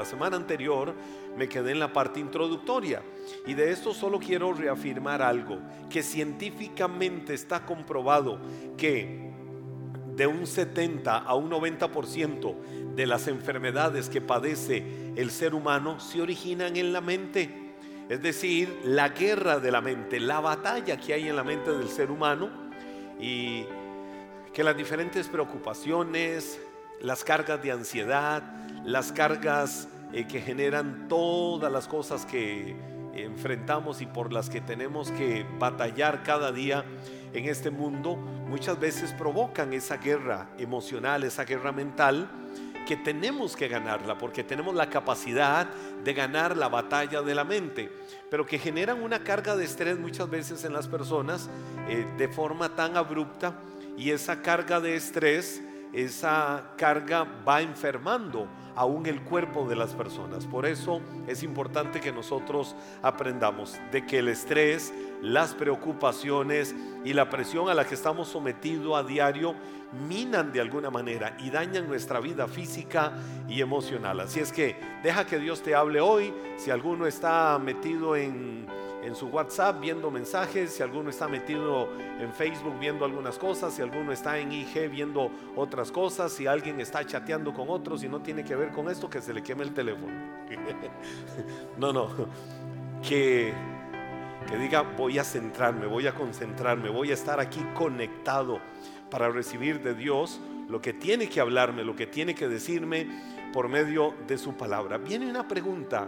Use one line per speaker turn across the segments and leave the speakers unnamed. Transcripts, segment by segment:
La semana anterior me quedé en la parte introductoria y de esto solo quiero reafirmar algo, que científicamente está comprobado que de un 70 a un 90% de las enfermedades que padece el ser humano se originan en la mente. Es decir, la guerra de la mente, la batalla que hay en la mente del ser humano y que las diferentes preocupaciones, las cargas de ansiedad, las cargas eh, que generan todas las cosas que enfrentamos y por las que tenemos que batallar cada día en este mundo, muchas veces provocan esa guerra emocional, esa guerra mental, que tenemos que ganarla, porque tenemos la capacidad de ganar la batalla de la mente, pero que generan una carga de estrés muchas veces en las personas eh, de forma tan abrupta y esa carga de estrés, esa carga va enfermando aún el cuerpo de las personas. Por eso es importante que nosotros aprendamos de que el estrés, las preocupaciones y la presión a la que estamos sometidos a diario minan de alguna manera y dañan nuestra vida física y emocional. Así es que deja que Dios te hable hoy. Si alguno está metido en en su WhatsApp viendo mensajes, si alguno está metido en Facebook viendo algunas cosas, si alguno está en IG viendo otras cosas, si alguien está chateando con otros y no tiene que ver con esto, que se le queme el teléfono. no, no, que, que diga voy a centrarme, voy a concentrarme, voy a estar aquí conectado para recibir de Dios lo que tiene que hablarme, lo que tiene que decirme por medio de su palabra. Viene una pregunta,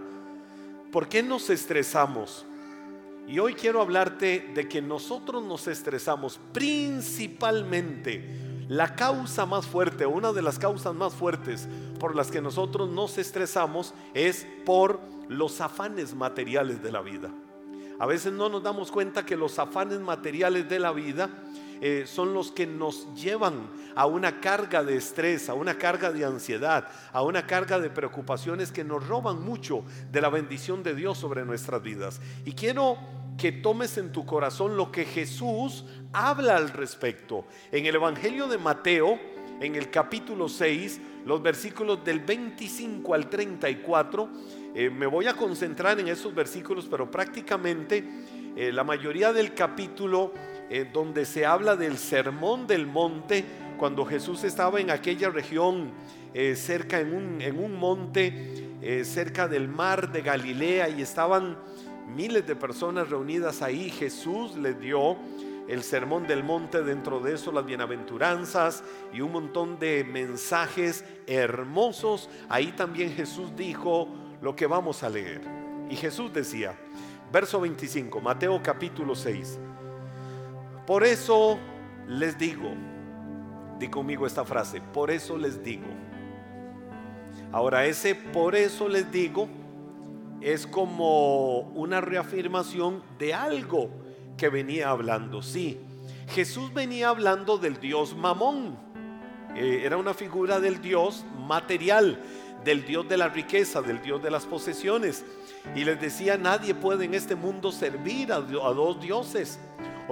¿por qué nos estresamos? Y hoy quiero hablarte de que nosotros nos estresamos principalmente. La causa más fuerte, una de las causas más fuertes por las que nosotros nos estresamos es por los afanes materiales de la vida. A veces no nos damos cuenta que los afanes materiales de la vida eh, son los que nos llevan a una carga de estrés, a una carga de ansiedad, a una carga de preocupaciones que nos roban mucho de la bendición de Dios sobre nuestras vidas. Y quiero que tomes en tu corazón lo que Jesús habla al respecto. En el Evangelio de Mateo, en el capítulo 6, los versículos del 25 al 34, eh, me voy a concentrar en esos versículos, pero prácticamente eh, la mayoría del capítulo eh, donde se habla del sermón del monte, cuando Jesús estaba en aquella región eh, cerca en un, en un monte, eh, cerca del mar de Galilea, y estaban miles de personas reunidas ahí, Jesús les dio el sermón del monte, dentro de eso las bienaventuranzas y un montón de mensajes hermosos. Ahí también Jesús dijo lo que vamos a leer. Y Jesús decía, verso 25, Mateo capítulo 6, por eso les digo, di conmigo esta frase, por eso les digo. Ahora ese por eso les digo es como una reafirmación de algo que venía hablando. Sí, Jesús venía hablando del Dios Mamón. Eh, era una figura del Dios material, del Dios de la riqueza, del Dios de las posesiones. Y les decía, nadie puede en este mundo servir a, a dos dioses.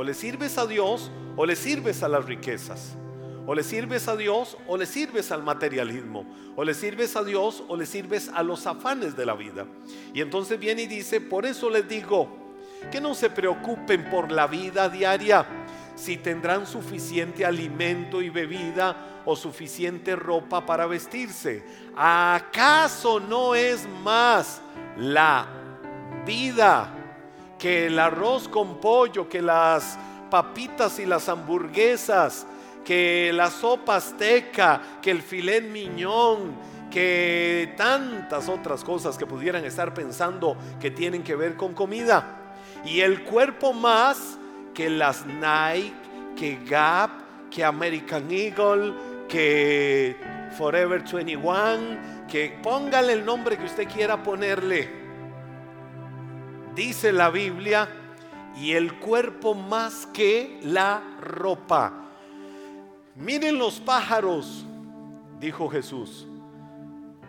O le sirves a Dios o le sirves a las riquezas. O le sirves a Dios o le sirves al materialismo. O le sirves a Dios o le sirves a los afanes de la vida. Y entonces viene y dice, por eso les digo, que no se preocupen por la vida diaria, si tendrán suficiente alimento y bebida o suficiente ropa para vestirse. ¿Acaso no es más la vida que el arroz con pollo, que las papitas y las hamburguesas, que la sopa azteca, que el filet miñón, que tantas otras cosas que pudieran estar pensando que tienen que ver con comida. Y el cuerpo más que las Nike, que Gap, que American Eagle, que Forever 21, que póngale el nombre que usted quiera ponerle dice la Biblia, y el cuerpo más que la ropa. Miren los pájaros, dijo Jesús,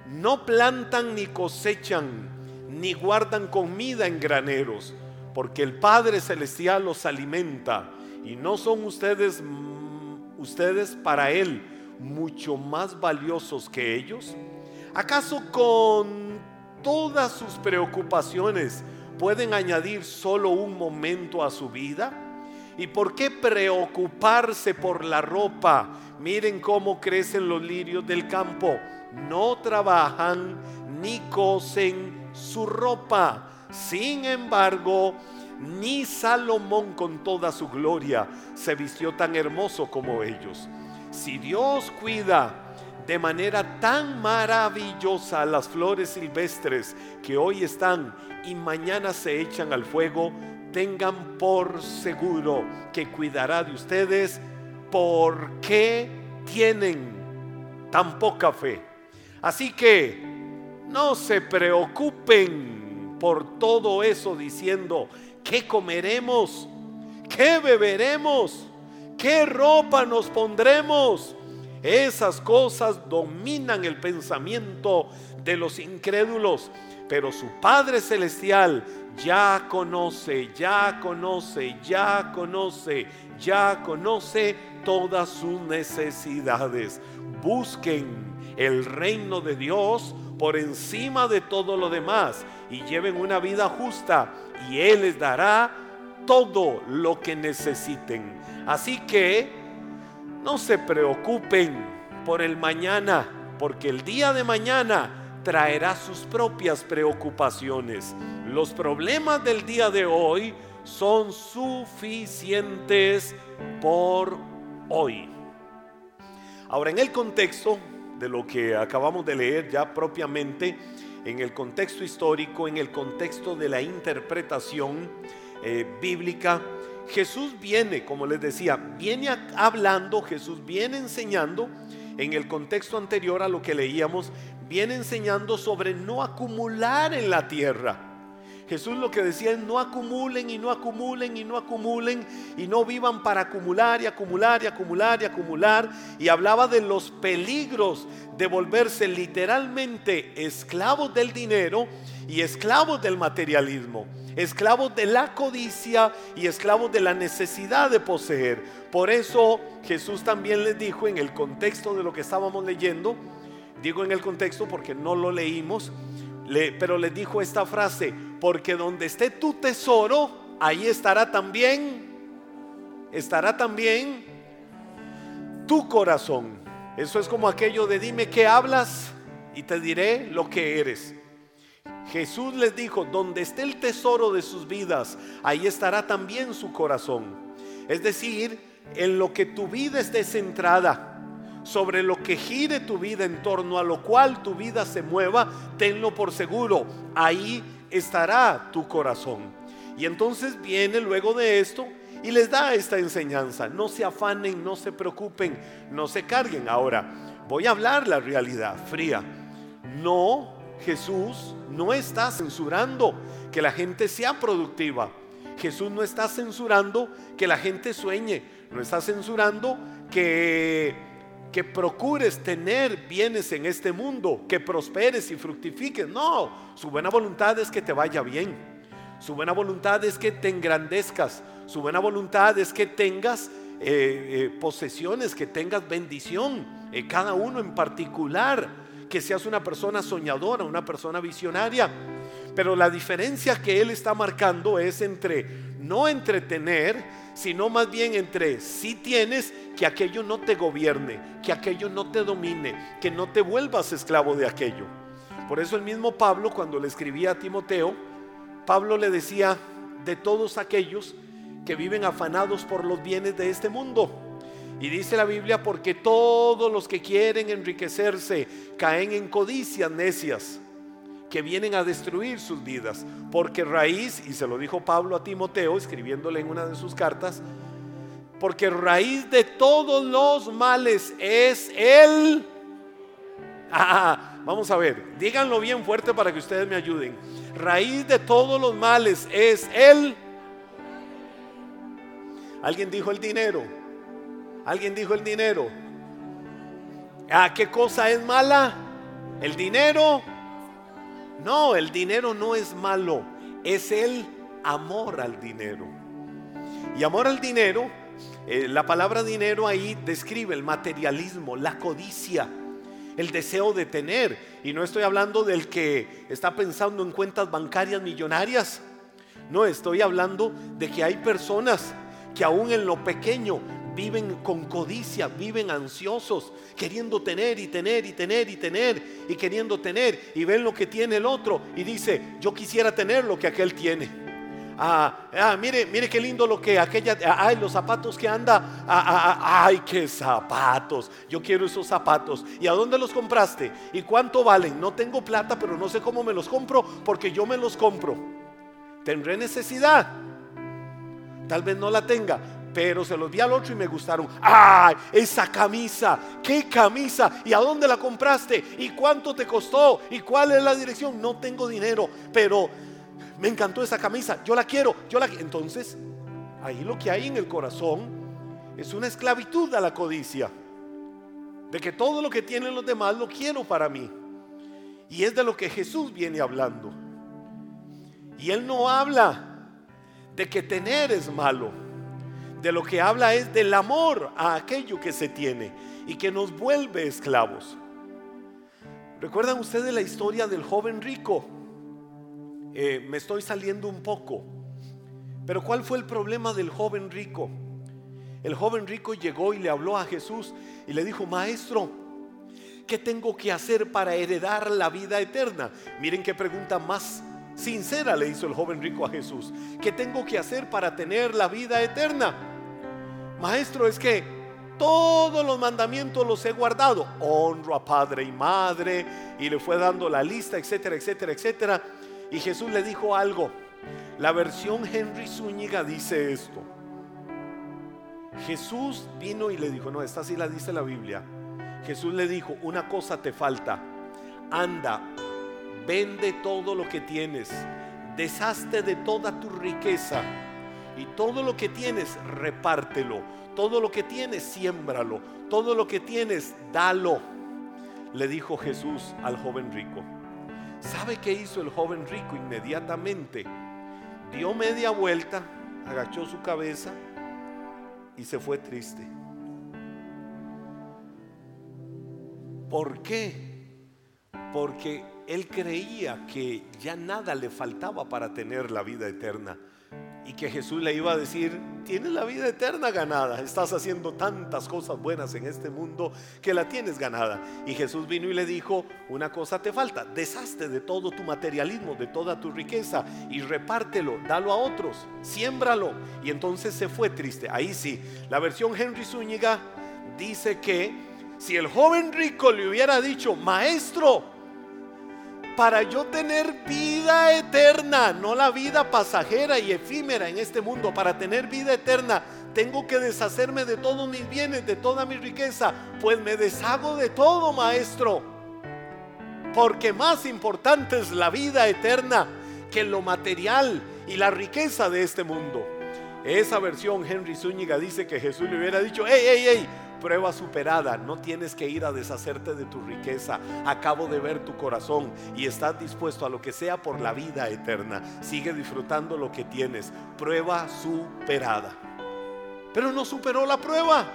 no plantan ni cosechan, ni guardan comida en graneros, porque el Padre Celestial los alimenta, y no son ustedes, ustedes para Él mucho más valiosos que ellos. ¿Acaso con todas sus preocupaciones pueden añadir solo un momento a su vida? ¿Y por qué preocuparse por la ropa? Miren cómo crecen los lirios del campo. No trabajan ni cosen su ropa. Sin embargo, ni Salomón con toda su gloria se vistió tan hermoso como ellos. Si Dios cuida de manera tan maravillosa las flores silvestres que hoy están y mañana se echan al fuego, tengan por seguro que cuidará de ustedes porque tienen tan poca fe. Así que no se preocupen por todo eso diciendo, ¿qué comeremos? ¿Qué beberemos? ¿Qué ropa nos pondremos? Esas cosas dominan el pensamiento de los incrédulos, pero su Padre Celestial ya conoce, ya conoce, ya conoce, ya conoce todas sus necesidades. Busquen el reino de Dios por encima de todo lo demás y lleven una vida justa y Él les dará todo lo que necesiten. Así que no se preocupen por el mañana, porque el día de mañana traerá sus propias preocupaciones. Los problemas del día de hoy son suficientes por hoy. Ahora, en el contexto de lo que acabamos de leer ya propiamente, en el contexto histórico, en el contexto de la interpretación eh, bíblica, Jesús viene, como les decía, viene hablando, Jesús viene enseñando en el contexto anterior a lo que leíamos, viene enseñando sobre no acumular en la tierra. Jesús lo que decía es no acumulen y no acumulen y no acumulen y no vivan para acumular y acumular y acumular y acumular. Y hablaba de los peligros de volverse literalmente esclavos del dinero y esclavos del materialismo esclavos de la codicia y esclavos de la necesidad de poseer. Por eso Jesús también les dijo en el contexto de lo que estábamos leyendo, digo en el contexto porque no lo leímos, pero les dijo esta frase, porque donde esté tu tesoro, ahí estará también, estará también tu corazón. Eso es como aquello de dime qué hablas y te diré lo que eres. Jesús les dijo, donde esté el tesoro de sus vidas, ahí estará también su corazón. Es decir, en lo que tu vida esté centrada, sobre lo que gire tu vida en torno a lo cual tu vida se mueva, tenlo por seguro, ahí estará tu corazón. Y entonces viene luego de esto y les da esta enseñanza, no se afanen, no se preocupen, no se carguen. Ahora, voy a hablar la realidad fría. No Jesús no está censurando que la gente sea productiva. Jesús no está censurando que la gente sueñe. No está censurando que, que procures tener bienes en este mundo, que prosperes y fructifiques. No, su buena voluntad es que te vaya bien. Su buena voluntad es que te engrandezcas. Su buena voluntad es que tengas eh, eh, posesiones, que tengas bendición, eh, cada uno en particular que seas una persona soñadora, una persona visionaria. Pero la diferencia que él está marcando es entre no entretener, sino más bien entre si tienes que aquello no te gobierne, que aquello no te domine, que no te vuelvas esclavo de aquello. Por eso el mismo Pablo cuando le escribía a Timoteo, Pablo le decía de todos aquellos que viven afanados por los bienes de este mundo y dice la Biblia, porque todos los que quieren enriquecerse caen en codicias necias que vienen a destruir sus vidas. Porque raíz, y se lo dijo Pablo a Timoteo, escribiéndole en una de sus cartas, porque raíz de todos los males es el... Ah, vamos a ver, díganlo bien fuerte para que ustedes me ayuden. Raíz de todos los males es el... Alguien dijo el dinero. Alguien dijo el dinero. ¿A qué cosa es mala? ¿El dinero? No, el dinero no es malo. Es el amor al dinero. Y amor al dinero, eh, la palabra dinero ahí describe el materialismo, la codicia. el deseo de tener. Y no estoy hablando del que está pensando en cuentas bancarias millonarias. No, estoy hablando de que hay personas que aún en lo pequeño viven con codicia, viven ansiosos, queriendo tener y tener y tener y tener y queriendo tener y ven lo que tiene el otro y dice, yo quisiera tener lo que aquel tiene. Ah, ah, mire, mire qué lindo lo que aquella, ay, los zapatos que anda, ah, ah, ay, qué zapatos, yo quiero esos zapatos. ¿Y a dónde los compraste? ¿Y cuánto valen? No tengo plata, pero no sé cómo me los compro porque yo me los compro. Tendré necesidad. Tal vez no la tenga, pero se los vi al otro y me gustaron. ¡Ay! Esa camisa, ¿qué camisa? ¿Y a dónde la compraste? ¿Y cuánto te costó? ¿Y cuál es la dirección? No tengo dinero, pero me encantó esa camisa, yo la quiero, yo la Entonces, ahí lo que hay en el corazón es una esclavitud a la codicia. De que todo lo que tienen los demás lo quiero para mí. Y es de lo que Jesús viene hablando. Y Él no habla de que tener es malo. De lo que habla es del amor a aquello que se tiene y que nos vuelve esclavos. ¿Recuerdan ustedes la historia del joven rico? Eh, me estoy saliendo un poco. Pero ¿cuál fue el problema del joven rico? El joven rico llegó y le habló a Jesús y le dijo, maestro, ¿qué tengo que hacer para heredar la vida eterna? Miren qué pregunta más sincera le hizo el joven rico a Jesús. ¿Qué tengo que hacer para tener la vida eterna? Maestro, es que todos los mandamientos los he guardado. Honro a padre y madre. Y le fue dando la lista, etcétera, etcétera, etcétera. Y Jesús le dijo algo. La versión Henry Zúñiga dice esto. Jesús vino y le dijo, no, esta sí la dice la Biblia. Jesús le dijo, una cosa te falta. Anda, vende todo lo que tienes, deshazte de toda tu riqueza y todo lo que tienes, repártelo. Todo lo que tienes, siémbralo. Todo lo que tienes, dalo. Le dijo Jesús al joven rico. ¿Sabe qué hizo el joven rico inmediatamente? Dio media vuelta, agachó su cabeza y se fue triste. ¿Por qué? Porque él creía que ya nada le faltaba para tener la vida eterna y que Jesús le iba a decir, tienes la vida eterna ganada, estás haciendo tantas cosas buenas en este mundo que la tienes ganada. Y Jesús vino y le dijo, una cosa te falta, deshazte de todo tu materialismo, de toda tu riqueza y repártelo, dalo a otros, siémbralo. Y entonces se fue triste. Ahí sí, la versión Henry Zúñiga dice que si el joven rico le hubiera dicho, maestro, para yo tener vida eterna, no la vida pasajera y efímera en este mundo, para tener vida eterna, tengo que deshacerme de todos mis bienes, de toda mi riqueza, pues me deshago de todo, maestro. Porque más importante es la vida eterna que lo material y la riqueza de este mundo. Esa versión Henry Zúñiga dice que Jesús le hubiera dicho, hey, hey, hey, prueba superada, no tienes que ir a deshacerte de tu riqueza. Acabo de ver tu corazón y estás dispuesto a lo que sea por la vida eterna. Sigue disfrutando lo que tienes. Prueba superada. Pero no superó la prueba.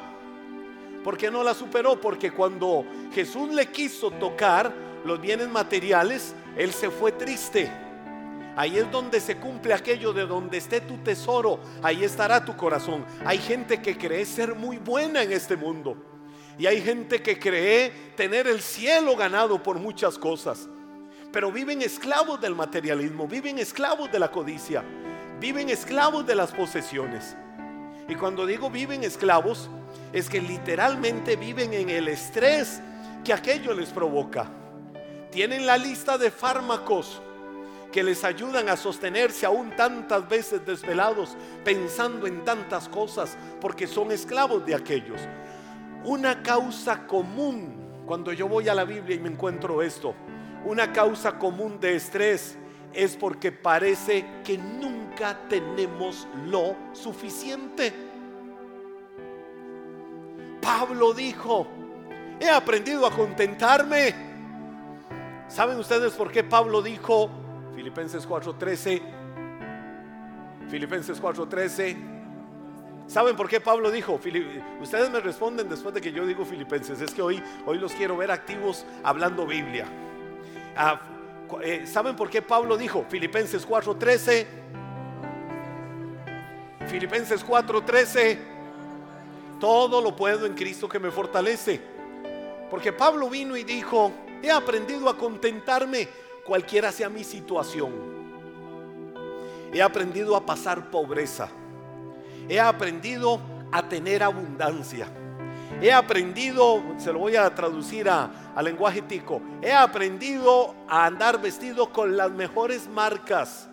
¿Por qué no la superó? Porque cuando Jesús le quiso tocar los bienes materiales, él se fue triste. Ahí es donde se cumple aquello de donde esté tu tesoro, ahí estará tu corazón. Hay gente que cree ser muy buena en este mundo. Y hay gente que cree tener el cielo ganado por muchas cosas. Pero viven esclavos del materialismo, viven esclavos de la codicia, viven esclavos de las posesiones. Y cuando digo viven esclavos, es que literalmente viven en el estrés que aquello les provoca. Tienen la lista de fármacos que les ayudan a sostenerse aún tantas veces desvelados, pensando en tantas cosas, porque son esclavos de aquellos. Una causa común, cuando yo voy a la Biblia y me encuentro esto, una causa común de estrés es porque parece que nunca tenemos lo suficiente. Pablo dijo, he aprendido a contentarme. ¿Saben ustedes por qué Pablo dijo, Filipenses 4:13. Filipenses 4:13. ¿Saben por qué Pablo dijo? Ustedes me responden después de que yo digo filipenses. Es que hoy, hoy los quiero ver activos hablando Biblia. Ah, eh, ¿Saben por qué Pablo dijo? Filipenses 4:13. Filipenses 4:13. Todo lo puedo en Cristo que me fortalece. Porque Pablo vino y dijo, he aprendido a contentarme cualquiera sea mi situación. He aprendido a pasar pobreza he aprendido a tener abundancia. He aprendido, se lo voy a traducir a, lenguaje tico, he aprendido a andar vestido con las mejores marcas.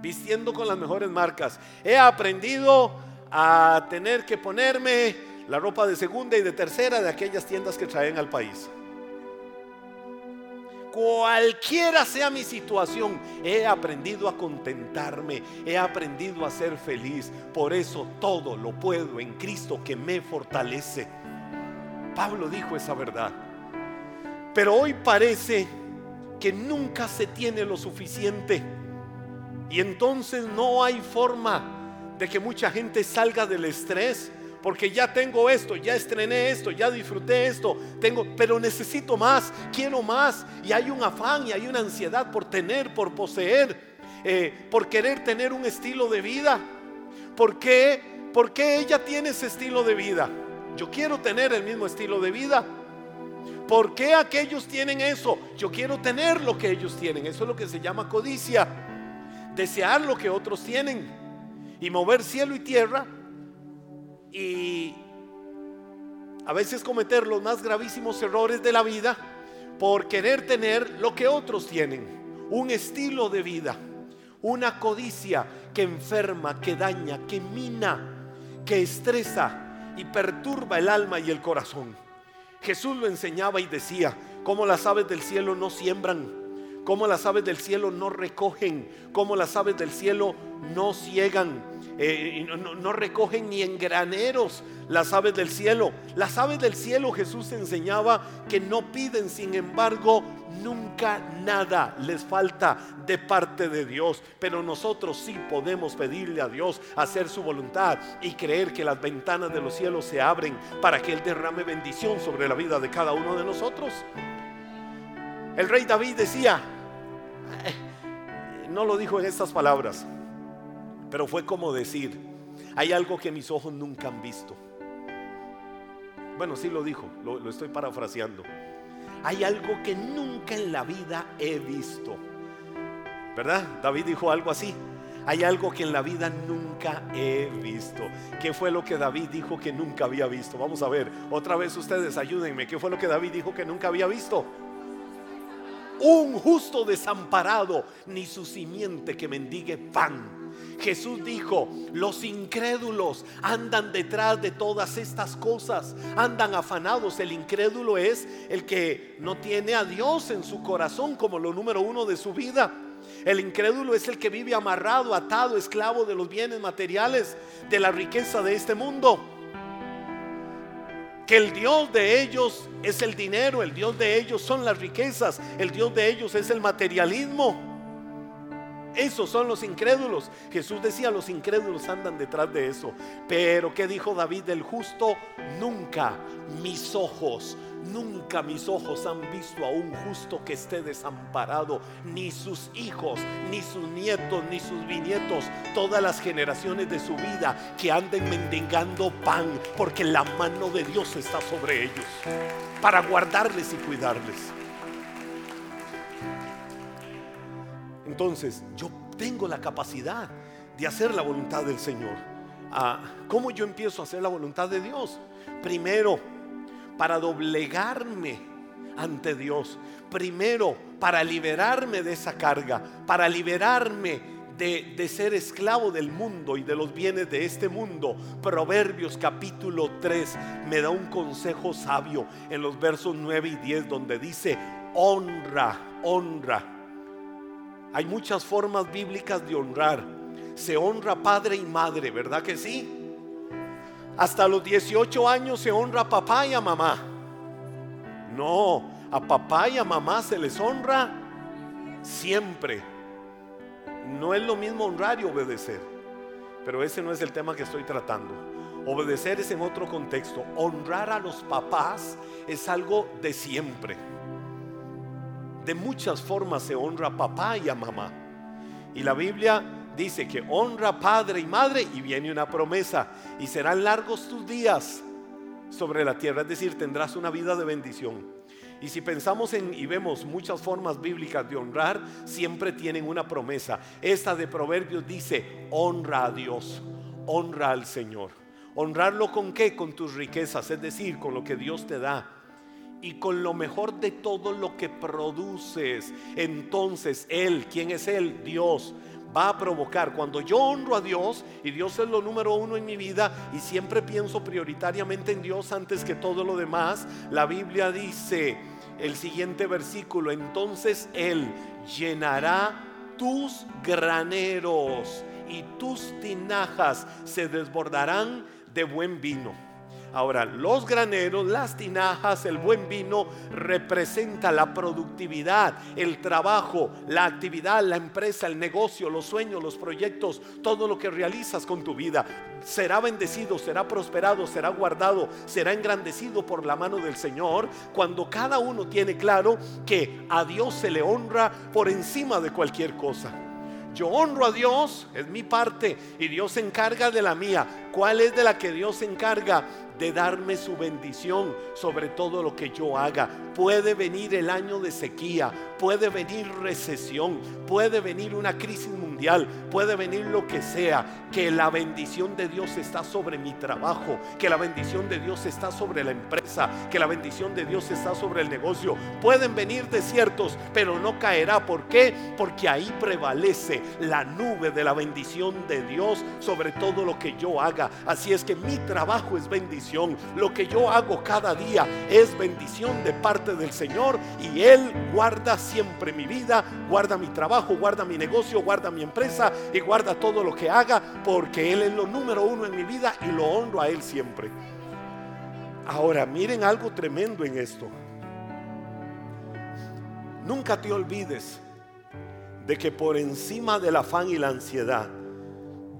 Vistiendo con las mejores marcas. He aprendido a tener que ponerme la ropa de segunda y de tercera de aquellas tiendas que traen al país cualquiera sea mi situación, he aprendido a contentarme, he aprendido a ser feliz. Por eso todo lo puedo en Cristo que me fortalece. Pablo dijo esa verdad. Pero hoy parece que nunca se tiene lo suficiente. Y entonces no hay forma de que mucha gente salga del estrés porque ya tengo esto, ya estrené esto, ya disfruté esto, tengo, pero necesito más, quiero más y hay un afán y hay una ansiedad por tener, por poseer, eh, por querer tener un estilo de vida. ¿Por qué? ¿Por qué ella tiene ese estilo de vida? Yo quiero tener el mismo estilo de vida. ¿Por qué aquellos tienen eso? Yo quiero tener lo que ellos tienen. Eso es lo que se llama codicia. Desear lo que otros tienen y mover cielo y tierra y a veces cometer los más gravísimos errores de la vida por querer tener lo que otros tienen, un estilo de vida, una codicia que enferma, que daña, que mina, que estresa y perturba el alma y el corazón. Jesús lo enseñaba y decía, como las aves del cielo no siembran, como las aves del cielo no recogen, como las aves del cielo no ciegan, eh, no, recogen ni en graneros las aves del cielo. Las aves del cielo Jesús enseñaba que no piden, sin embargo, nunca nada les falta de parte de Dios. Pero nosotros sí podemos pedirle a Dios hacer su voluntad y creer que las ventanas de los cielos se abren para que Él derrame bendición sobre la vida de cada uno de nosotros. El rey David decía, no lo dijo en estas palabras, pero fue como decir, hay algo que mis ojos nunca han visto. Bueno, sí lo dijo, lo, estoy parafraseando. Hay algo que nunca en la vida he visto. ¿Verdad? David dijo algo así. Hay algo que en la vida nunca he visto. ¿Qué fue lo que David dijo que nunca había visto? Vamos a ver, otra vez ustedes ayúdenme. ¿Qué fue lo que David dijo que nunca había visto? Un justo desamparado, ni su simiente que mendigue pan. Jesús dijo, los incrédulos andan detrás de todas estas cosas, andan afanados. El incrédulo es el que no tiene a Dios en su corazón como lo número uno de su vida. El incrédulo es el que vive amarrado, atado, esclavo de los bienes materiales, de la riqueza de este mundo. Que el Dios de ellos es el dinero, el Dios de ellos son las riquezas, el Dios de ellos es el materialismo. Esos son los incrédulos. Jesús decía, los incrédulos andan detrás de eso. Pero ¿qué dijo David del justo? Nunca mis ojos, nunca mis ojos han visto a un justo que esté desamparado, ni sus hijos, ni sus nietos, ni sus bisnietos, todas las generaciones de su vida que anden mendigando pan, porque la mano de Dios está sobre ellos, para guardarles y cuidarles. Entonces, yo tengo la capacidad de hacer la voluntad del Señor. Ah, ¿Cómo yo empiezo a hacer la voluntad de Dios? Primero, para doblegarme ante Dios. Primero, para liberarme de esa carga, para liberarme de, de, ser esclavo del mundo y de los bienes de este mundo. Proverbios capítulo 3 me da un consejo sabio en los versos 9 y 10 donde dice, honra, honra hay muchas formas bíblicas de honrar. Se honra padre y madre, ¿verdad que sí? Hasta los 18 años se honra a papá y a mamá. No, a papá y a mamá se les honra siempre. No es lo mismo honrar y obedecer. pero ese no es el tema que estoy tratando. Obedecer es en otro contexto. Honrar a los papás es algo de siempre. De muchas formas se honra a papá y a mamá. Y la Biblia dice que honra padre y madre y viene una promesa. Y serán largos tus días sobre la tierra. Es decir, tendrás una vida de bendición. Y si pensamos en y vemos muchas formas bíblicas de honrar, siempre tienen una promesa. Esta de Proverbios dice, honra a Dios, honra al Señor. Honrarlo con qué? Con tus riquezas, es decir, con lo que Dios te da. Y con lo mejor de todo lo que produces. Entonces Él, ¿quién es Él? Dios va a provocar. Cuando yo honro a Dios y Dios es lo número uno en mi vida y siempre pienso prioritariamente en Dios antes que todo lo demás, la Biblia dice el siguiente versículo, entonces Él llenará tus graneros y tus tinajas se desbordarán de buen vino. Ahora, los graneros, las tinajas, el buen vino representa la productividad, el trabajo, la actividad, la empresa, el negocio, los sueños, los proyectos, todo lo que realizas con tu vida. Será bendecido, será prosperado, será guardado, será engrandecido por la mano del Señor cuando cada uno tiene claro que a Dios se le honra por encima de cualquier cosa. Yo honro a Dios, es mi parte, y Dios se encarga de la mía. ¿Cuál es de la que Dios se encarga? De darme su bendición sobre todo lo que yo haga. Puede venir el año de sequía, puede venir recesión, puede venir una crisis puede venir lo que sea, que la bendición de Dios está sobre mi trabajo, que la bendición de Dios está sobre la empresa, que la bendición de Dios está sobre el negocio. Pueden venir desiertos, pero no caerá. ¿Por qué? Porque ahí prevalece la nube de la bendición de Dios sobre todo lo que yo haga. Así es que mi trabajo es bendición lo que yo hago cada día es bendición de parte del Señor y Él guarda siempre mi vida, guarda mi trabajo, guarda mi negocio, guarda mi empresa y guarda todo lo que haga porque Él es lo número uno en mi vida y lo honro a Él siempre. Ahora, miren algo tremendo en esto. Nunca te olvides de que por encima del afán y la ansiedad,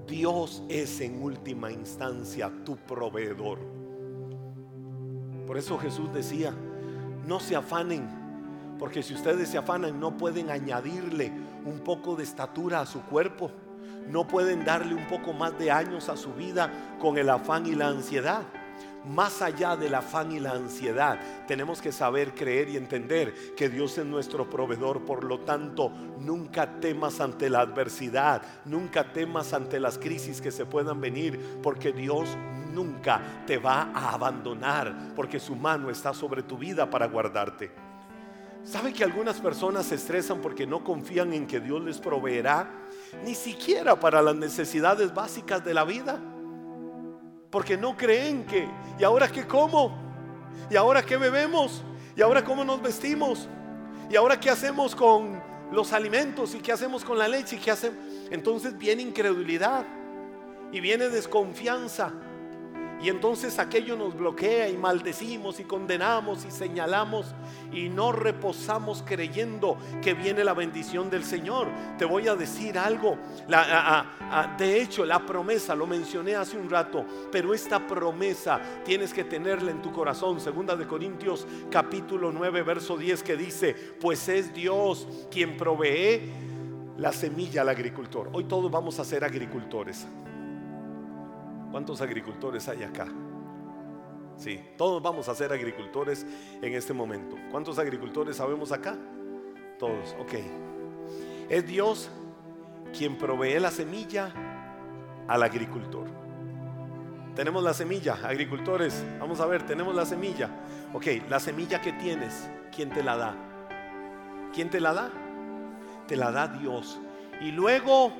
Dios es en última instancia tu proveedor. Por eso Jesús decía, no se afanen, porque si ustedes se afanan no pueden añadirle un poco de estatura a su cuerpo, no pueden darle un poco más de años a su vida con el afán y la ansiedad. Más allá del afán y la ansiedad, tenemos que saber, creer y entender que Dios es nuestro proveedor. Por lo tanto, nunca temas ante la adversidad, nunca temas ante las crisis que se puedan venir, porque Dios nunca te va a abandonar porque su mano está sobre tu vida para guardarte. ¿Sabe que algunas personas se estresan porque no confían en que Dios les proveerá ni siquiera para las necesidades básicas de la vida? Porque no creen que, ¿y ahora qué como? ¿Y ahora qué bebemos? ¿Y ahora cómo nos vestimos? ¿Y ahora qué hacemos con los alimentos? ¿Y qué hacemos con la leche? ¿Y qué hacemos? Entonces viene incredulidad y viene desconfianza. Y entonces aquello nos bloquea y maldecimos y condenamos y señalamos y no reposamos creyendo que viene la bendición del Señor. Te voy a decir algo. de hecho, la promesa, lo mencioné hace un rato, pero esta promesa tienes que tenerla en tu corazón. Segunda de Corintios capítulo 9, verso 10 que dice, pues es Dios quien provee la semilla al agricultor. Hoy todos vamos a ser agricultores. ¿Cuántos agricultores hay acá? Sí, todos vamos a ser agricultores en este momento. ¿Cuántos agricultores sabemos acá? Todos, ok. Es Dios quien provee la semilla al agricultor. Tenemos la semilla, agricultores, vamos a ver, tenemos la semilla. Ok, la semilla que tienes, ¿quién te la da? ¿Quién te la da? Te la da Dios. Y luego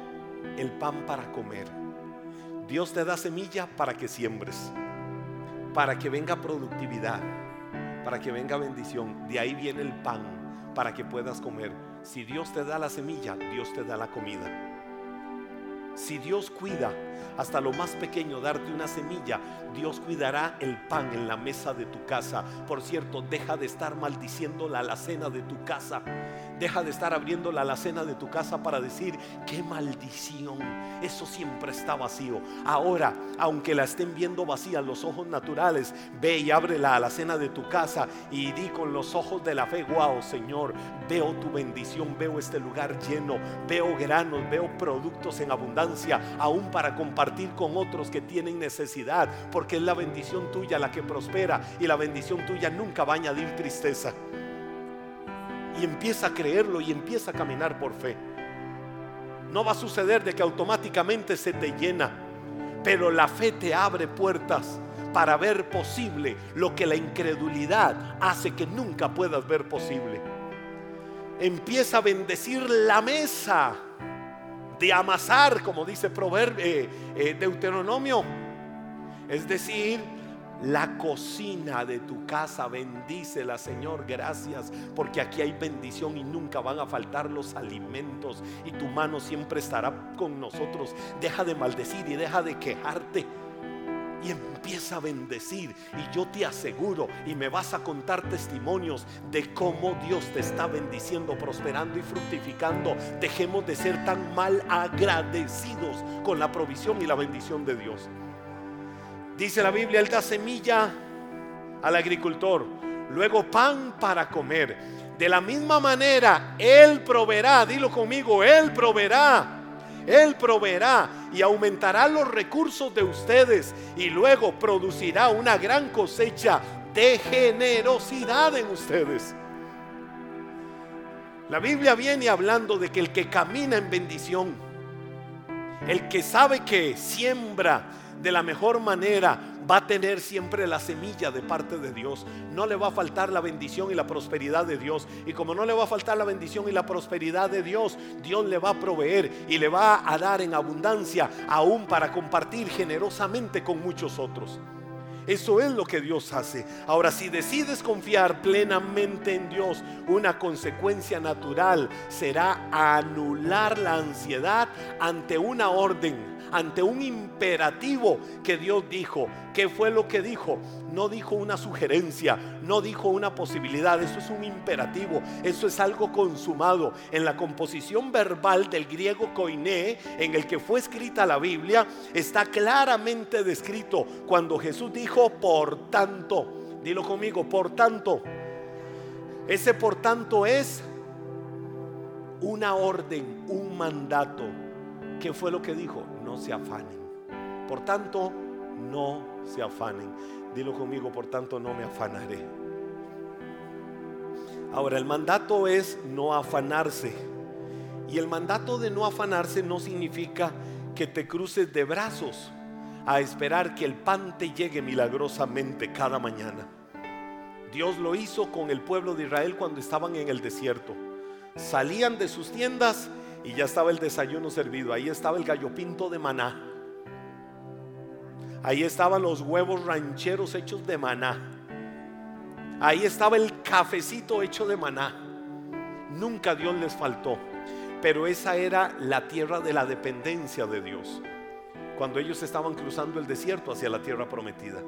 el pan para comer. Dios te da semilla para que siembres, para que venga productividad, para que venga bendición. De ahí viene el pan, para que puedas comer. Si Dios te da la semilla, Dios te da la comida. Si Dios cuida hasta lo más pequeño darte una semilla, Dios cuidará el pan en la mesa de tu casa. Por cierto, deja de estar maldiciendo la alacena de tu casa Deja de estar abriendo la alacena de tu casa para decir, qué maldición. Eso siempre está vacío. Ahora, aunque la estén viendo vacía los ojos naturales, ve y abre la alacena de tu casa y di con los ojos de la fe, wow, Señor, veo tu bendición, veo este lugar lleno, veo granos, veo productos en abundancia, aún para compartir con otros que tienen necesidad, porque es la bendición tuya la que prospera y la bendición tuya nunca va a añadir tristeza y empieza a creerlo y empieza a caminar por fe. No va a suceder de que automáticamente se te llena, pero la fe te abre puertas para ver posible lo que la incredulidad hace que nunca puedas ver posible. Empieza a bendecir la mesa de amasar, como dice Proverbio, eh, eh, Deuteronomio. Es decir, la cocina de tu casa. Bendícela, Señor. Gracias porque aquí hay bendición y nunca van a faltar los alimentos. Y tu mano siempre estará con nosotros. Deja de maldecir y deja de quejarte. Y empieza a bendecir. Y yo te aseguro, y me vas a contar testimonios de cómo Dios te está bendiciendo, prosperando y fructificando. Dejemos de ser tan mal agradecidos con la provisión y la bendición de Dios. Dice la Biblia, Él da semilla al agricultor, luego pan para comer. De la misma manera, Él proveerá, dilo conmigo, Él proveerá. Él proveerá y aumentará los recursos de ustedes y luego producirá una gran cosecha de generosidad en ustedes. La Biblia viene hablando de que el que camina en bendición, el que sabe que siembra de la mejor manera, va a tener siempre la semilla de parte de Dios. No le va a faltar la bendición y la prosperidad de Dios. Y como no le va a faltar la bendición y la prosperidad de Dios, Dios le va a proveer y le va a dar en abundancia, aún para compartir generosamente con muchos otros. Eso es lo que Dios hace. Ahora, si decides confiar plenamente en Dios, una consecuencia natural será anular la ansiedad ante una orden ante un imperativo que Dios dijo. ¿Qué fue lo que dijo? No dijo una sugerencia, no dijo una posibilidad, eso es un imperativo, eso es algo consumado. En la composición verbal del griego koiné, en el que fue escrita la Biblia, está claramente descrito cuando Jesús dijo, por tanto, dilo conmigo, por tanto. Ese por tanto es una orden, un mandato. ¿Qué fue lo que dijo? No se afanen. Por tanto, no se afanen. Dilo conmigo, por tanto, no me afanaré. Ahora, el mandato es no afanarse. Y el mandato de no afanarse no significa que te cruces de brazos a esperar que el pan te llegue milagrosamente cada mañana. Dios lo hizo con el pueblo de Israel cuando estaban en el desierto. Salían de sus tiendas y ya estaba el desayuno servido. Ahí estaba el gallo pinto de maná. Ahí estaban los huevos rancheros hechos de maná. Ahí estaba el cafecito hecho de maná. Nunca Dios les faltó. Pero esa era la tierra de la dependencia de Dios. Cuando ellos estaban cruzando el desierto hacia la tierra prometida.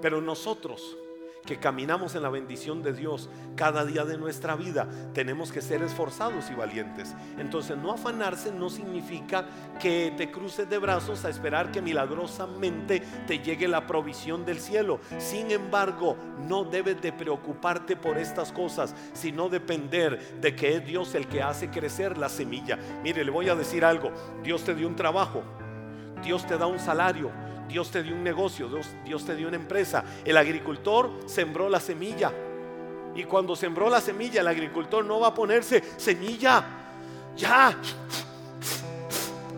Pero nosotros que caminamos en la bendición de Dios cada día de nuestra vida, tenemos que ser esforzados y valientes. Entonces no afanarse no significa que te cruces de brazos a esperar que milagrosamente te llegue la provisión del cielo. Sin embargo, no debes de preocuparte por estas cosas, sino depender de que es Dios el que hace crecer la semilla. Mire, le voy a decir algo, Dios te dio un trabajo, Dios te da un salario, Dios te dio un negocio, Dios, te dio una empresa. El agricultor sembró la semilla. Y cuando sembró la semilla, el agricultor no va a ponerse semilla. Ya,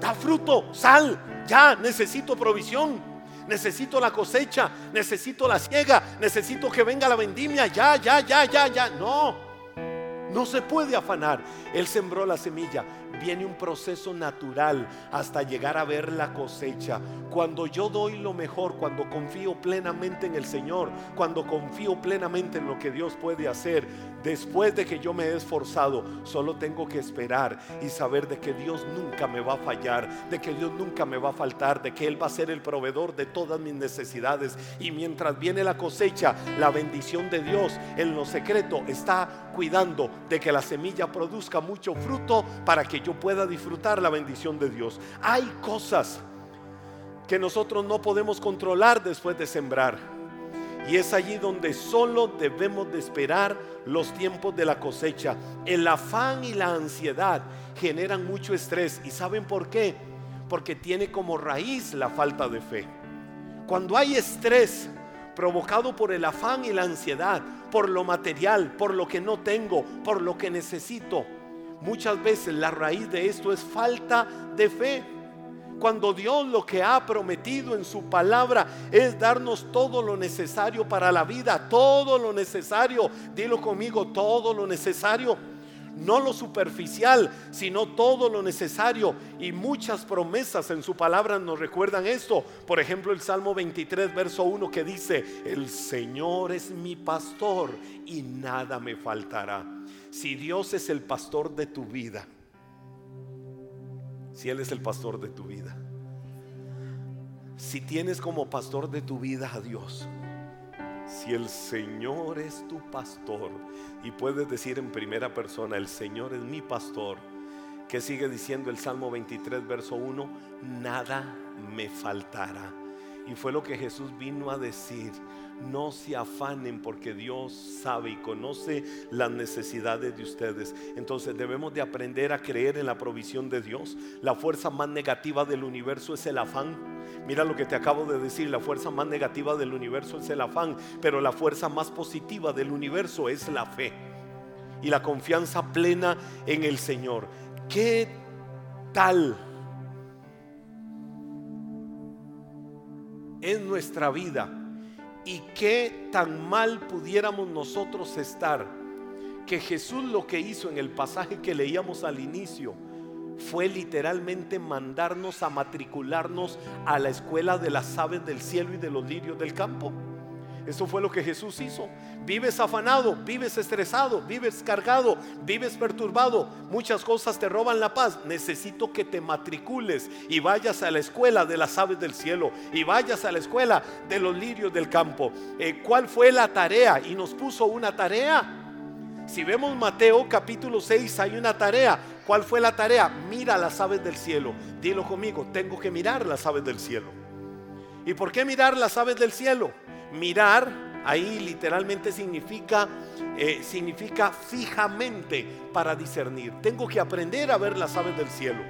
da fruto, sal. Ya, necesito provisión. Necesito la cosecha. Necesito la ciega. Necesito que venga la vendimia. Ya, ya, ya, ya, ya. No. No se puede afanar. Él sembró la semilla. Viene un proceso natural hasta llegar a ver la cosecha. Cuando yo doy lo mejor, cuando confío plenamente en el Señor, cuando confío plenamente en lo que Dios puede hacer, Después de que yo me he esforzado, solo tengo que esperar y saber de que Dios nunca me va a fallar, de que Dios nunca me va a faltar, de que Él va a ser el proveedor de todas mis necesidades. Y mientras viene la cosecha, la bendición de Dios en lo secreto está cuidando de que la semilla produzca mucho fruto para que yo pueda disfrutar la bendición de Dios. Hay cosas que nosotros no podemos controlar después de sembrar. Y es allí donde solo debemos de esperar los tiempos de la cosecha. El afán y la ansiedad generan mucho estrés. ¿Y saben por qué? Porque tiene como raíz la falta de fe. Cuando hay estrés provocado por el afán y la ansiedad, por lo material, por lo que no tengo, por lo que necesito, muchas veces la raíz de esto es falta de fe. Cuando Dios lo que ha prometido en su palabra es darnos todo lo necesario para la vida, todo lo necesario, dilo conmigo, todo lo necesario. No lo superficial, sino todo lo necesario. Y muchas promesas en su palabra nos recuerdan esto. Por ejemplo, el Salmo 23, verso 1 que dice, el Señor es mi pastor y nada me faltará. Si Dios es el pastor de tu vida, si Él es el pastor de tu vida. Si tienes como pastor de tu vida a Dios. Si el Señor es tu pastor y puedes decir en primera persona, el Señor es mi pastor, que sigue diciendo el Salmo 23, verso 1, nada me faltará. Y fue lo que Jesús vino a decir no se afanen porque Dios sabe y conoce las necesidades de ustedes. Entonces debemos de aprender a creer en la provisión de Dios. La fuerza más negativa del universo es el afán. Mira lo que te acabo de decir, la fuerza más negativa del universo es el afán, pero la fuerza más positiva del universo es la fe y la confianza plena en el Señor. ¿Qué tal es nuestra vida? Y qué tan mal pudiéramos nosotros estar que Jesús lo que hizo en el pasaje que leíamos al inicio fue literalmente mandarnos a matricularnos a la escuela de las aves del cielo y de los lirios del campo. Eso fue lo que Jesús hizo. Vives afanado, vives estresado, vives cargado, vives perturbado. Muchas cosas te roban la paz. Necesito que te matricules y vayas a la escuela de las aves del cielo y vayas a la escuela de los lirios del campo. Eh, ¿Cuál fue la tarea? Y nos puso una tarea. Si vemos Mateo capítulo 6 hay una tarea. ¿Cuál fue la tarea? Mira las aves del cielo. Dilo conmigo, tengo que mirar las aves del cielo. ¿Y por qué mirar las aves del cielo? Mirar ahí literalmente significa, eh, significa fijamente para discernir. Tengo que aprender a ver las aves del cielo.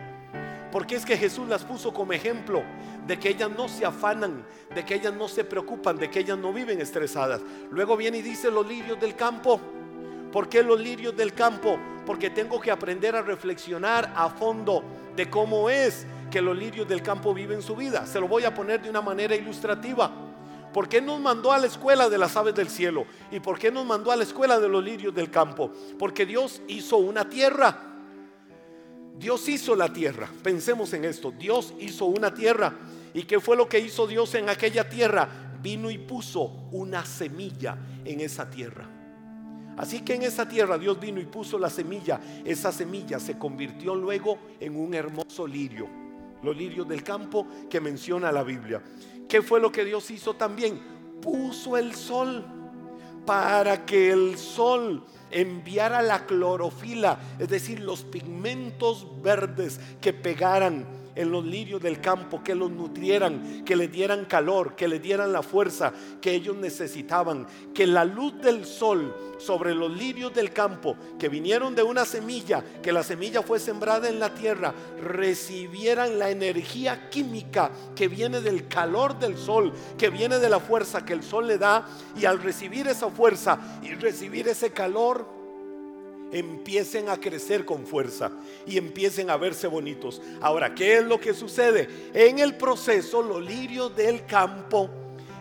Porque es que Jesús las puso como ejemplo de que ellas no se afanan, de que ellas no se preocupan, de que ellas no viven estresadas. Luego viene y dice los lirios del campo. ¿Por qué los lirios del campo? Porque tengo que aprender a reflexionar a fondo de cómo es que los lirios del campo viven su vida. Se lo voy a poner de una manera ilustrativa. ¿Por qué nos mandó a la escuela de las aves del cielo? ¿Y por qué nos mandó a la escuela de los lirios del campo? Porque Dios hizo una tierra. Dios hizo la tierra. Pensemos en esto. Dios hizo una tierra. ¿Y qué fue lo que hizo Dios en aquella tierra? Vino y puso una semilla en esa tierra. Así que en esa tierra Dios vino y puso la semilla. Esa semilla se convirtió luego en un hermoso lirio. Los lirios del campo que menciona la Biblia. ¿Qué fue lo que Dios hizo también? Puso el sol para que el sol enviara la clorofila, es decir, los pigmentos verdes que pegaran en los lirios del campo, que los nutrieran, que le dieran calor, que le dieran la fuerza que ellos necesitaban, que la luz del sol sobre los lirios del campo, que vinieron de una semilla, que la semilla fue sembrada en la tierra, recibieran la energía química que viene del calor del sol, que viene de la fuerza que el sol le da, y al recibir esa fuerza y recibir ese calor, empiecen a crecer con fuerza y empiecen a verse bonitos. Ahora, ¿qué es lo que sucede? En el proceso, los lirios del campo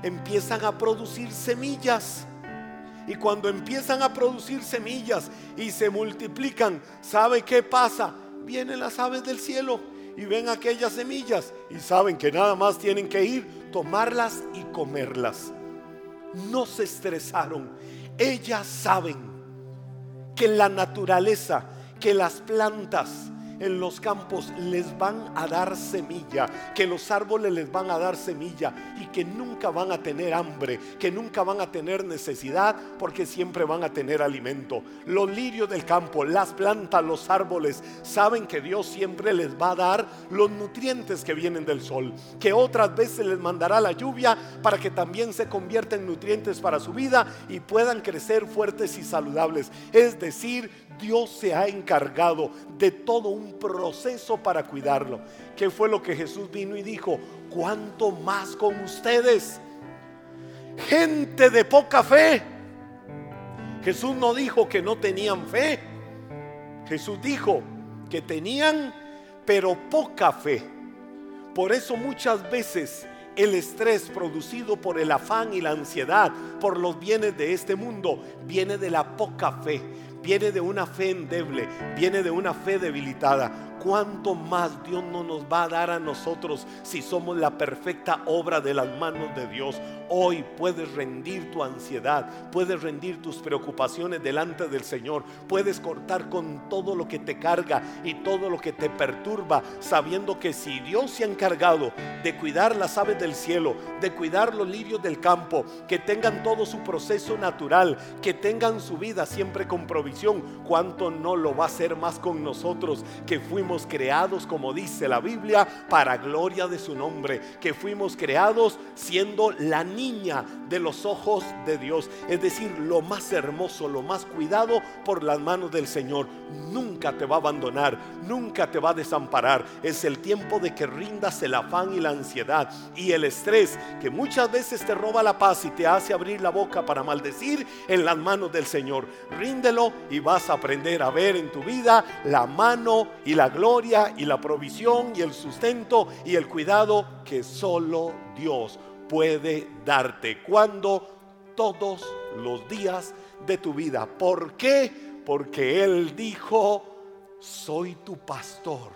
empiezan a producir semillas. Y cuando empiezan a producir semillas y se multiplican, ¿sabe qué pasa? Vienen las aves del cielo y ven aquellas semillas y saben que nada más tienen que ir, tomarlas y comerlas. No se estresaron. Ellas saben que la naturaleza, que las plantas, en los campos les van a dar semilla, que los árboles les van a dar semilla y que nunca van a tener hambre, que nunca van a tener necesidad porque siempre van a tener alimento. Los lirios del campo, las plantas, los árboles, saben que Dios siempre les va a dar los nutrientes que vienen del sol, que otras veces les mandará la lluvia para que también se convierta en nutrientes para su vida y puedan crecer fuertes y saludables. Es decir, Dios se ha encargado de todo un proceso para cuidarlo. ¿Qué fue lo que Jesús vino y dijo? ¿Cuánto más con ustedes? Gente de poca fe. Jesús no dijo que no tenían fe. Jesús dijo que tenían, pero poca fe. Por eso muchas veces el estrés producido por el afán y la ansiedad por los bienes de este mundo viene de la poca fe viene de una fe endeble, viene de una fe debilitada. ¿Cuánto más Dios no nos va a dar a nosotros si somos la perfecta obra de las manos de Dios? Hoy puedes rendir tu ansiedad, puedes rendir tus preocupaciones delante del Señor, puedes cortar con todo lo que te carga y todo lo que te perturba, sabiendo que si Dios se ha encargado de cuidar las aves del cielo, de cuidar los lirios del campo, que tengan todo su proceso natural, que tengan su vida siempre con provisión, ¿cuánto no lo va a hacer más con nosotros que fuimos creados, como dice la Biblia, para gloria de su nombre, que fuimos creados siendo la niña de los ojos de Dios, es decir, lo más hermoso, lo más cuidado por las manos del Señor. Nunca te va a abandonar, nunca te va a desamparar. Es el tiempo de que rindas el afán y la ansiedad y el estrés que muchas veces te roba la paz y te hace abrir la boca para maldecir en las manos del Señor. Ríndelo y vas a aprender a ver en tu vida la mano y la gloria y la provisión y el sustento y el cuidado que solo Dios puede darte cuando todos los días de tu vida. ¿Por qué? Porque Él dijo, soy tu pastor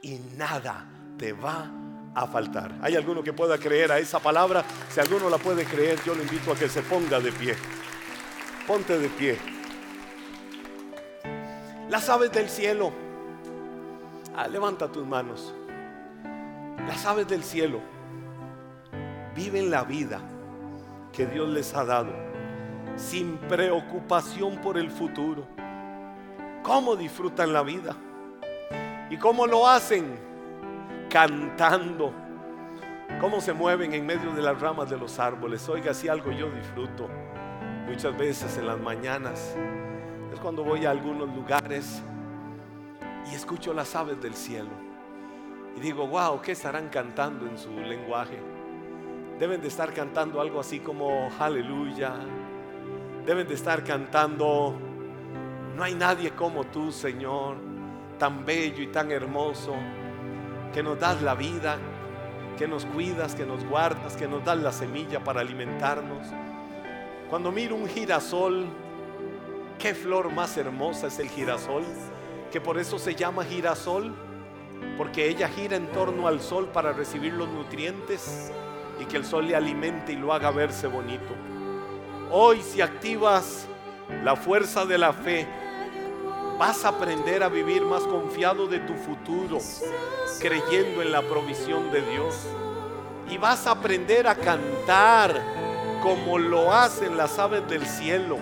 y nada te va a faltar. ¿Hay alguno que pueda creer a esa palabra? Si alguno la puede creer, yo le invito a que se ponga de pie. Ponte de pie. Las aves del cielo Ah, levanta tus manos. Las aves del cielo viven la vida que Dios les ha dado sin preocupación por el futuro. ¿Cómo disfrutan la vida? ¿Y cómo lo hacen? Cantando. ¿Cómo se mueven en medio de las ramas de los árboles? Oiga, si algo yo disfruto muchas veces en las mañanas es cuando voy a algunos lugares y escucho las aves del cielo. Y digo, wow, ¿qué estarán cantando en su lenguaje? Deben de estar cantando algo así como aleluya. Deben de estar cantando, no hay nadie como tú, Señor, tan bello y tan hermoso, que nos das la vida, que nos cuidas, que nos guardas, que nos das la semilla para alimentarnos. Cuando miro un girasol, qué flor más hermosa es el girasol que por eso se llama girasol, porque ella gira en torno al sol para recibir los nutrientes y que el sol le alimente y lo haga verse bonito. Hoy si activas la fuerza de la fe, vas a aprender a vivir más confiado de tu futuro, creyendo en la provisión de Dios. Y vas a aprender a cantar como lo hacen las aves del cielo,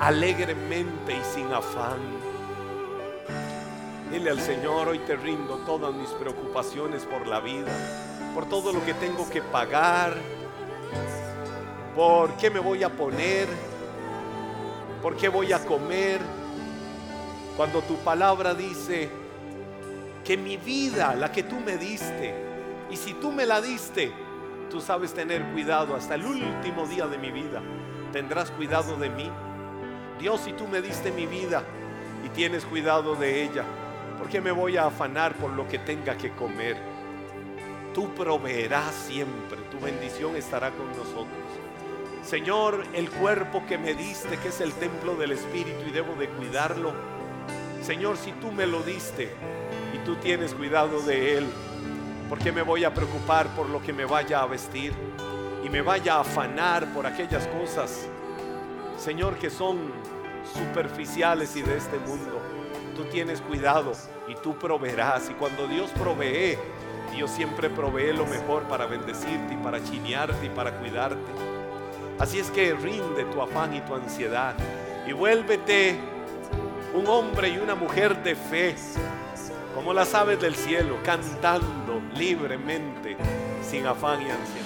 alegremente y sin afán. Dile al Señor, hoy te rindo todas mis preocupaciones por la vida, por todo lo que tengo que pagar, por qué me voy a poner, por qué voy a comer. Cuando tu palabra dice que mi vida, la que tú me diste, y si tú me la diste, tú sabes tener cuidado hasta el último día de mi vida. Tendrás cuidado de mí. Dios, si tú me diste mi vida y tienes cuidado de ella, ¿Por qué me voy a afanar por lo que tenga que comer? Tú proveerás siempre, tu bendición estará con nosotros. Señor, el cuerpo que me diste, que es el templo del Espíritu y debo de cuidarlo. Señor, si tú me lo diste y tú tienes cuidado de él, ¿por qué me voy a preocupar por lo que me vaya a vestir y me vaya a afanar por aquellas cosas, Señor, que son superficiales y de este mundo. Tú tienes cuidado y tú proveerás. Y cuando Dios provee, Dios siempre provee lo mejor para bendecirte y para chinearte y para cuidarte. Así es que rinde tu afán y tu ansiedad y vuélvete un hombre y una mujer de fe, como las aves del cielo, cantando libremente, sin afán y ansiedad.